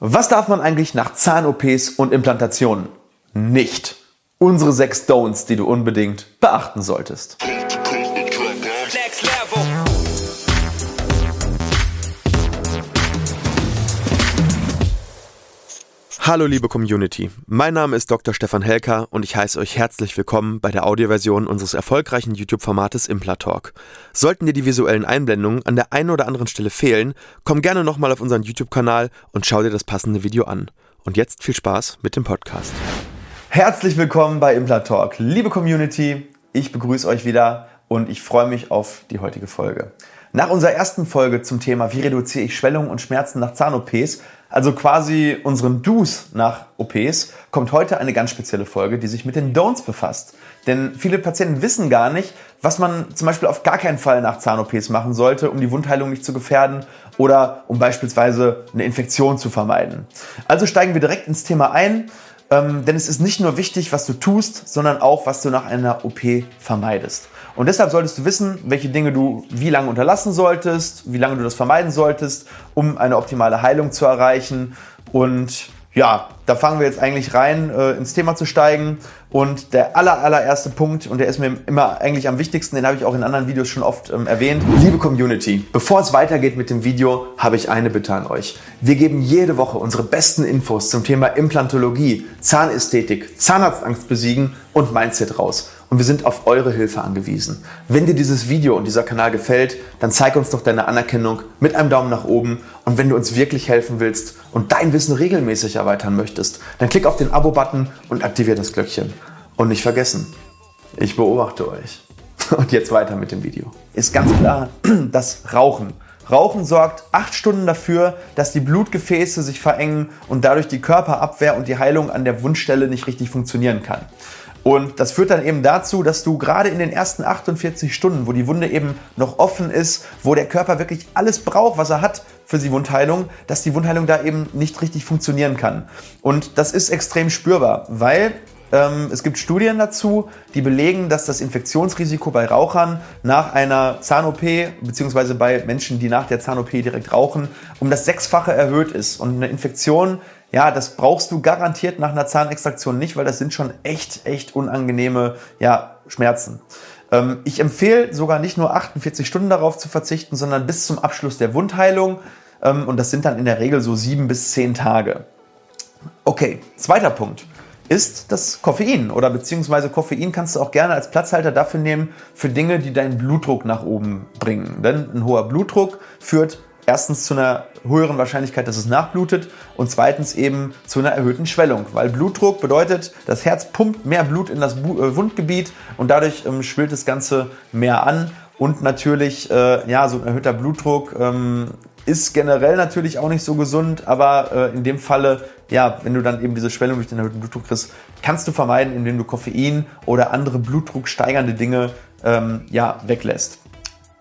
Was darf man eigentlich nach Zahn-OPs und Implantationen nicht? Unsere sechs Don'ts, die du unbedingt beachten solltest. Hallo liebe Community, mein Name ist Dr. Stefan Helker und ich heiße euch herzlich willkommen bei der Audioversion unseres erfolgreichen YouTube-Formates Implatalk. Sollten dir die visuellen Einblendungen an der einen oder anderen Stelle fehlen, komm gerne nochmal auf unseren YouTube-Kanal und schau dir das passende Video an. Und jetzt viel Spaß mit dem Podcast. Herzlich willkommen bei Implatalk. Liebe Community, ich begrüße euch wieder und ich freue mich auf die heutige Folge. Nach unserer ersten Folge zum Thema Wie reduziere ich Schwellungen und Schmerzen nach Zahn-OPs also quasi unseren Do's nach OPs, kommt heute eine ganz spezielle Folge, die sich mit den Don'ts befasst. Denn viele Patienten wissen gar nicht, was man zum Beispiel auf gar keinen Fall nach Zahn-OPs machen sollte, um die Wundheilung nicht zu gefährden oder um beispielsweise eine Infektion zu vermeiden. Also steigen wir direkt ins Thema ein, ähm, denn es ist nicht nur wichtig, was du tust, sondern auch, was du nach einer OP vermeidest. Und deshalb solltest du wissen, welche Dinge du wie lange unterlassen solltest, wie lange du das vermeiden solltest, um eine optimale Heilung zu erreichen. Und ja, da fangen wir jetzt eigentlich rein, äh, ins Thema zu steigen. Und der aller, allererste Punkt, und der ist mir immer eigentlich am wichtigsten, den habe ich auch in anderen Videos schon oft ähm, erwähnt. Liebe Community, bevor es weitergeht mit dem Video, habe ich eine Bitte an euch. Wir geben jede Woche unsere besten Infos zum Thema Implantologie, Zahnästhetik, Zahnarztangst besiegen und Mindset raus und wir sind auf eure Hilfe angewiesen. Wenn dir dieses Video und dieser Kanal gefällt, dann zeig uns doch deine Anerkennung mit einem Daumen nach oben und wenn du uns wirklich helfen willst und dein Wissen regelmäßig erweitern möchtest, dann klick auf den Abo-Button und aktiviere das Glöckchen. Und nicht vergessen, ich beobachte euch. Und jetzt weiter mit dem Video. Ist ganz klar, das Rauchen. Rauchen sorgt acht Stunden dafür, dass die Blutgefäße sich verengen und dadurch die Körperabwehr und die Heilung an der Wundstelle nicht richtig funktionieren kann. Und das führt dann eben dazu, dass du gerade in den ersten 48 Stunden, wo die Wunde eben noch offen ist, wo der Körper wirklich alles braucht, was er hat für die Wundheilung, dass die Wundheilung da eben nicht richtig funktionieren kann. Und das ist extrem spürbar, weil es gibt Studien dazu, die belegen, dass das Infektionsrisiko bei Rauchern nach einer Zahn-OP beziehungsweise bei Menschen, die nach der Zahn-OP direkt rauchen, um das Sechsfache erhöht ist. Und eine Infektion ja, das brauchst du garantiert nach einer Zahnextraktion nicht, weil das sind schon echt, echt unangenehme ja, Schmerzen. Ähm, ich empfehle sogar nicht nur 48 Stunden darauf zu verzichten, sondern bis zum Abschluss der Wundheilung. Ähm, und das sind dann in der Regel so sieben bis zehn Tage. Okay, zweiter Punkt ist das Koffein. Oder beziehungsweise Koffein kannst du auch gerne als Platzhalter dafür nehmen für Dinge, die deinen Blutdruck nach oben bringen. Denn ein hoher Blutdruck führt erstens zu einer höheren Wahrscheinlichkeit, dass es nachblutet und zweitens eben zu einer erhöhten Schwellung, weil Blutdruck bedeutet, das Herz pumpt mehr Blut in das äh, Wundgebiet und dadurch ähm, schwillt das Ganze mehr an. Und natürlich, äh, ja, so ein erhöhter Blutdruck ähm, ist generell natürlich auch nicht so gesund, aber äh, in dem Falle, ja, wenn du dann eben diese Schwellung durch den erhöhten Blutdruck kriegst, kannst du vermeiden, indem du Koffein oder andere blutdrucksteigernde Dinge ähm, ja, weglässt.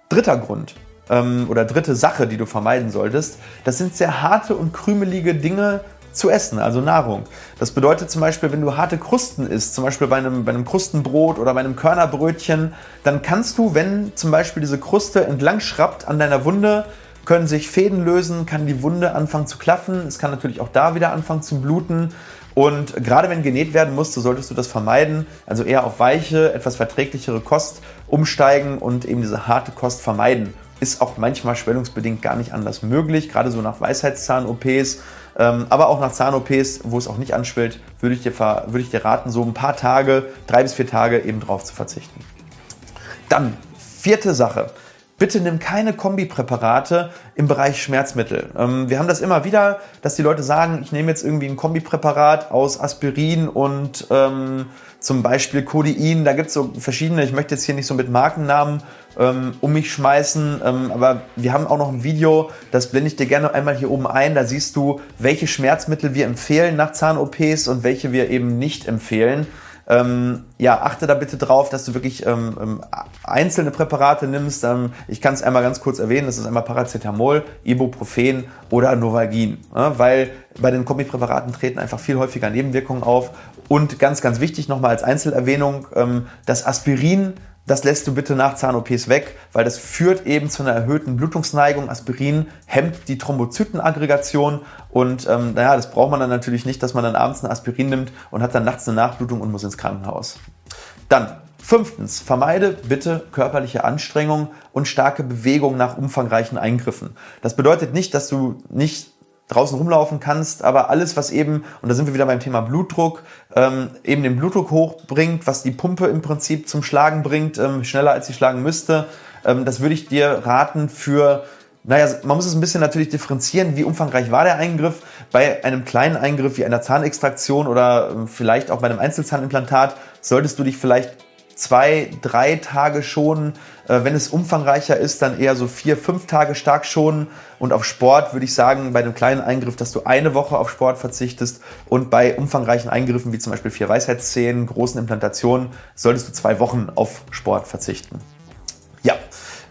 Dritter Grund, ähm, oder dritte Sache, die du vermeiden solltest, das sind sehr harte und krümelige Dinge zu essen, also Nahrung. Das bedeutet zum Beispiel, wenn du harte Krusten isst, zum Beispiel bei einem, bei einem Krustenbrot oder bei einem Körnerbrötchen, dann kannst du, wenn zum Beispiel diese Kruste entlang schrappt an deiner Wunde, können sich Fäden lösen, kann die Wunde anfangen zu klaffen. Es kann natürlich auch da wieder anfangen zu bluten. Und gerade wenn genäht werden muss, so solltest du das vermeiden. Also eher auf weiche, etwas verträglichere Kost umsteigen und eben diese harte Kost vermeiden ist auch manchmal schwellungsbedingt gar nicht anders möglich, gerade so nach Weisheitszahn-OPs. Ähm, aber auch nach Zahn-OPs, wo es auch nicht anschwillt, würde ich, dir, würde ich dir raten, so ein paar Tage, drei bis vier Tage eben drauf zu verzichten. Dann, vierte Sache. Bitte nimm keine Kombipräparate im Bereich Schmerzmittel. Ähm, wir haben das immer wieder, dass die Leute sagen, ich nehme jetzt irgendwie ein Kombipräparat aus Aspirin und ähm, zum Beispiel Codein. Da gibt es so verschiedene, ich möchte jetzt hier nicht so mit Markennamen ähm, um mich schmeißen, ähm, aber wir haben auch noch ein Video, das blende ich dir gerne einmal hier oben ein. Da siehst du, welche Schmerzmittel wir empfehlen nach Zahn-OPs und welche wir eben nicht empfehlen. Ähm, ja, achte da bitte drauf, dass du wirklich ähm, ähm einzelne Präparate nimmst. Ähm, ich kann es einmal ganz kurz erwähnen, das ist einmal Paracetamol, Ibuprofen oder Novagin, ja, weil bei den Kombipräparaten treten einfach viel häufiger Nebenwirkungen auf. Und ganz, ganz wichtig nochmal als Einzelerwähnung, ähm, das Aspirin das lässt du bitte nach Zahn-OPs weg, weil das führt eben zu einer erhöhten Blutungsneigung. Aspirin hemmt die Thrombozytenaggregation und ähm, naja, das braucht man dann natürlich nicht, dass man dann abends ein Aspirin nimmt und hat dann nachts eine Nachblutung und muss ins Krankenhaus. Dann Fünftens, vermeide bitte körperliche Anstrengung und starke Bewegung nach umfangreichen Eingriffen. Das bedeutet nicht, dass du nicht draußen rumlaufen kannst, aber alles, was eben, und da sind wir wieder beim Thema Blutdruck, ähm, eben den Blutdruck hochbringt, was die Pumpe im Prinzip zum Schlagen bringt, ähm, schneller als sie schlagen müsste, ähm, das würde ich dir raten für naja, man muss es ein bisschen natürlich differenzieren, wie umfangreich war der Eingriff. Bei einem kleinen Eingriff wie einer Zahnextraktion oder ähm, vielleicht auch bei einem Einzelzahnimplantat solltest du dich vielleicht zwei, drei Tage schonen. Äh, wenn es umfangreicher ist, dann eher so vier, fünf Tage stark schonen. Und auf Sport würde ich sagen, bei einem kleinen Eingriff, dass du eine Woche auf Sport verzichtest. Und bei umfangreichen Eingriffen, wie zum Beispiel vier Weisheitszähnen, großen Implantationen, solltest du zwei Wochen auf Sport verzichten. Ja.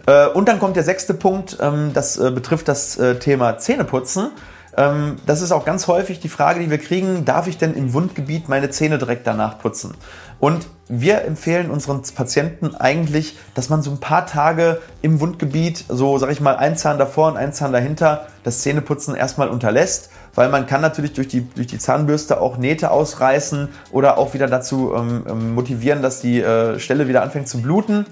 Äh, und dann kommt der sechste Punkt, ähm, das äh, betrifft das Thema Zähneputzen. Ähm, das ist auch ganz häufig die Frage, die wir kriegen, darf ich denn im Wundgebiet meine Zähne direkt danach putzen? Und wir empfehlen unseren Patienten eigentlich, dass man so ein paar Tage im Wundgebiet, so sag ich mal, ein Zahn davor und ein Zahn dahinter, das Zähneputzen erstmal unterlässt, weil man kann natürlich durch die, durch die Zahnbürste auch Nähte ausreißen oder auch wieder dazu ähm, ähm motivieren, dass die äh, Stelle wieder anfängt zu bluten.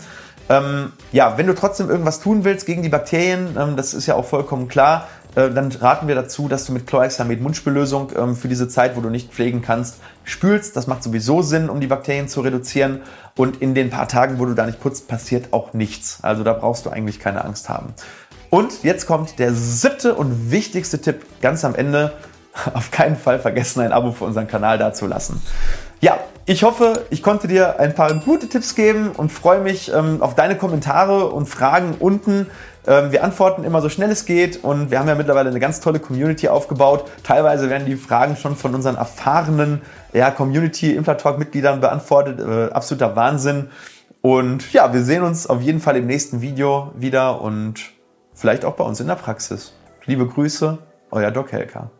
Ähm, ja, wenn du trotzdem irgendwas tun willst gegen die Bakterien, ähm, das ist ja auch vollkommen klar, äh, dann raten wir dazu, dass du mit Chlorhexamid Mundspüllösung ähm, für diese Zeit, wo du nicht pflegen kannst, spülst. Das macht sowieso Sinn, um die Bakterien zu reduzieren. Und in den paar Tagen, wo du da nicht putzt, passiert auch nichts. Also da brauchst du eigentlich keine Angst haben. Und jetzt kommt der siebte und wichtigste Tipp ganz am Ende. Auf keinen Fall vergessen, ein Abo für unseren Kanal dazulassen. Ja, ich hoffe, ich konnte dir ein paar gute Tipps geben und freue mich ähm, auf deine Kommentare und Fragen unten. Ähm, wir antworten immer so schnell es geht und wir haben ja mittlerweile eine ganz tolle Community aufgebaut. Teilweise werden die Fragen schon von unseren erfahrenen ja, Community-Implatalk-Mitgliedern beantwortet. Äh, absoluter Wahnsinn. Und ja, wir sehen uns auf jeden Fall im nächsten Video wieder und vielleicht auch bei uns in der Praxis. Liebe Grüße, euer Doc Helker.